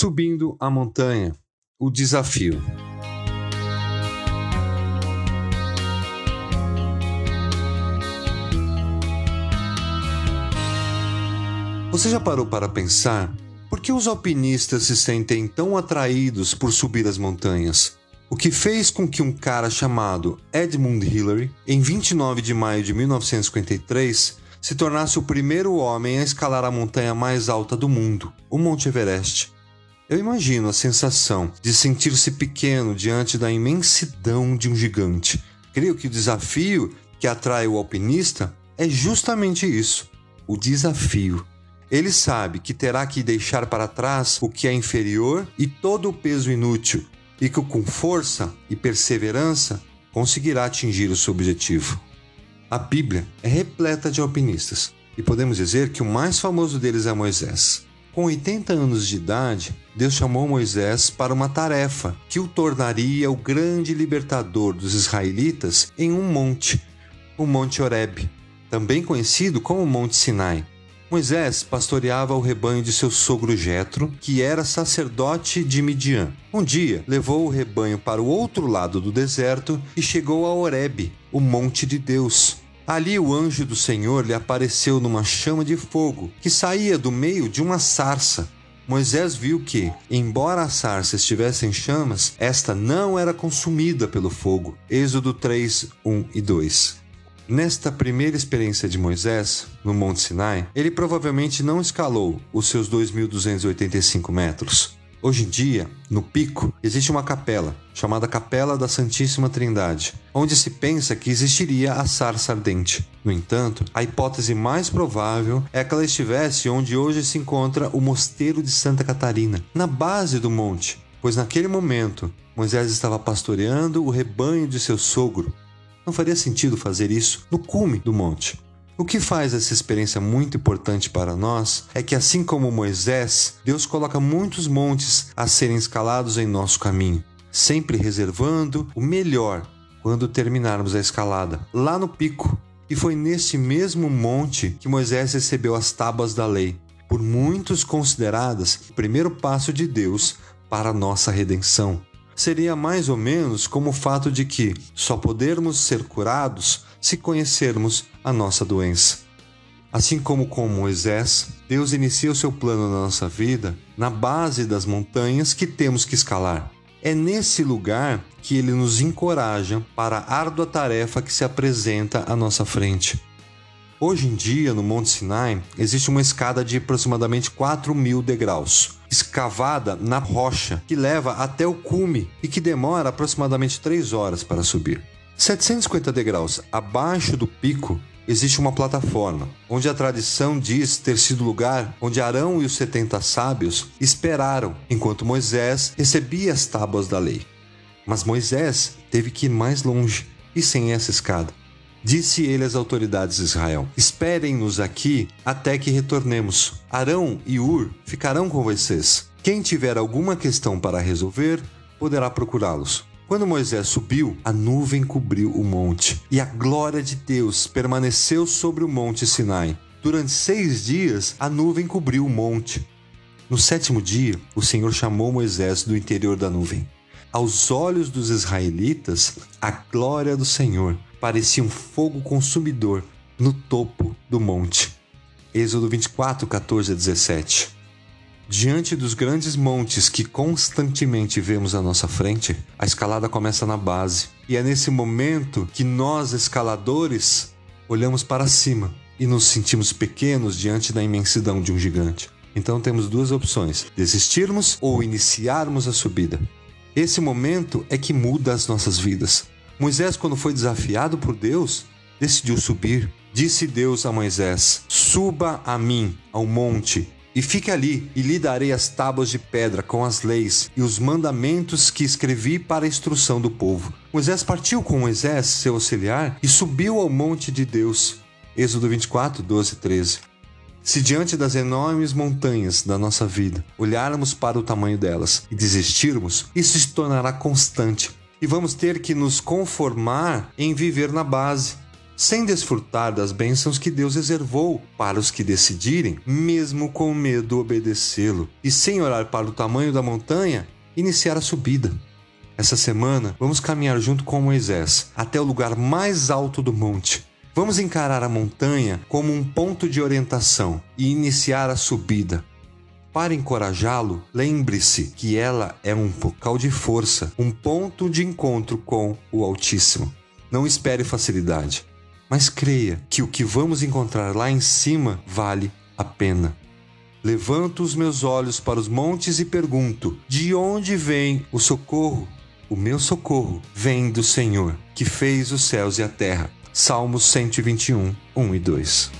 Subindo a montanha, o desafio. Você já parou para pensar por que os alpinistas se sentem tão atraídos por subir as montanhas? O que fez com que um cara chamado Edmund Hillary, em 29 de maio de 1953, se tornasse o primeiro homem a escalar a montanha mais alta do mundo, o Monte Everest. Eu imagino a sensação de sentir-se pequeno diante da imensidão de um gigante. Creio que o desafio que atrai o alpinista é justamente isso: o desafio. Ele sabe que terá que deixar para trás o que é inferior e todo o peso inútil, e que com força e perseverança conseguirá atingir o seu objetivo. A Bíblia é repleta de alpinistas, e podemos dizer que o mais famoso deles é Moisés. Com 80 anos de idade, Deus chamou Moisés para uma tarefa que o tornaria o grande libertador dos israelitas em um monte, o Monte Horeb, também conhecido como Monte Sinai. Moisés pastoreava o rebanho de seu sogro Jetro, que era sacerdote de Midian. Um dia, levou o rebanho para o outro lado do deserto e chegou a Horeb, o monte de Deus. Ali o anjo do Senhor lhe apareceu numa chama de fogo, que saía do meio de uma sarça. Moisés viu que, embora a sarça estivesse em chamas, esta não era consumida pelo fogo. Êxodo 3, 1 e 2. Nesta primeira experiência de Moisés, no Monte Sinai, ele provavelmente não escalou os seus 2.285 metros. Hoje em dia, no pico, existe uma capela, chamada Capela da Santíssima Trindade, onde se pensa que existiria a sarça ardente. No entanto, a hipótese mais provável é que ela estivesse onde hoje se encontra o Mosteiro de Santa Catarina, na base do monte, pois naquele momento Moisés estava pastoreando o rebanho de seu sogro, não faria sentido fazer isso no cume do monte. O que faz essa experiência muito importante para nós é que, assim como Moisés, Deus coloca muitos montes a serem escalados em nosso caminho, sempre reservando o melhor quando terminarmos a escalada, lá no pico. E foi nesse mesmo monte que Moisés recebeu as tábuas da lei, por muitos consideradas o primeiro passo de Deus para a nossa redenção seria mais ou menos como o fato de que só podermos ser curados se conhecermos a nossa doença. Assim como com Moisés, Deus inicia o seu plano na nossa vida na base das montanhas que temos que escalar. É nesse lugar que ele nos encoraja para a árdua tarefa que se apresenta à nossa frente. Hoje em dia, no Monte Sinai, existe uma escada de aproximadamente 4 mil degraus, escavada na rocha, que leva até o cume e que demora aproximadamente 3 horas para subir. 750 degraus abaixo do pico existe uma plataforma, onde a tradição diz ter sido lugar onde Arão e os 70 sábios esperaram enquanto Moisés recebia as tábuas da lei. Mas Moisés teve que ir mais longe e sem essa escada. Disse ele às autoridades de Israel: Esperem-nos aqui até que retornemos. Arão e Ur ficarão com vocês. Quem tiver alguma questão para resolver, poderá procurá-los. Quando Moisés subiu, a nuvem cobriu o monte, e a glória de Deus permaneceu sobre o monte Sinai. Durante seis dias, a nuvem cobriu o monte. No sétimo dia, o Senhor chamou Moisés do interior da nuvem. Aos olhos dos israelitas, a glória do Senhor parecia um fogo consumidor no topo do monte. Êxodo 24, 14 a 17. Diante dos grandes montes que constantemente vemos à nossa frente, a escalada começa na base. E é nesse momento que nós, escaladores, olhamos para cima e nos sentimos pequenos diante da imensidão de um gigante. Então temos duas opções: desistirmos ou iniciarmos a subida. Esse momento é que muda as nossas vidas. Moisés, quando foi desafiado por Deus, decidiu subir. Disse Deus a Moisés: Suba a mim ao monte e fique ali, e lhe darei as tábuas de pedra com as leis e os mandamentos que escrevi para a instrução do povo. Moisés partiu com Moisés, seu auxiliar, e subiu ao monte de Deus. Êxodo 24, 12 e 13. Se diante das enormes montanhas da nossa vida olharmos para o tamanho delas e desistirmos, isso se tornará constante e vamos ter que nos conformar em viver na base, sem desfrutar das bênçãos que Deus reservou para os que decidirem, mesmo com medo, obedecê-lo, e sem olhar para o tamanho da montanha, iniciar a subida. Essa semana, vamos caminhar junto com Moisés até o lugar mais alto do monte. Vamos encarar a montanha como um ponto de orientação e iniciar a subida. Para encorajá-lo, lembre-se que ela é um focal de força, um ponto de encontro com o Altíssimo. Não espere facilidade mas creia que o que vamos encontrar lá em cima vale a pena. Levanto os meus olhos para os montes e pergunto: de onde vem o socorro? O meu socorro vem do Senhor, que fez os céus e a terra. Salmos 121, 1 e 2.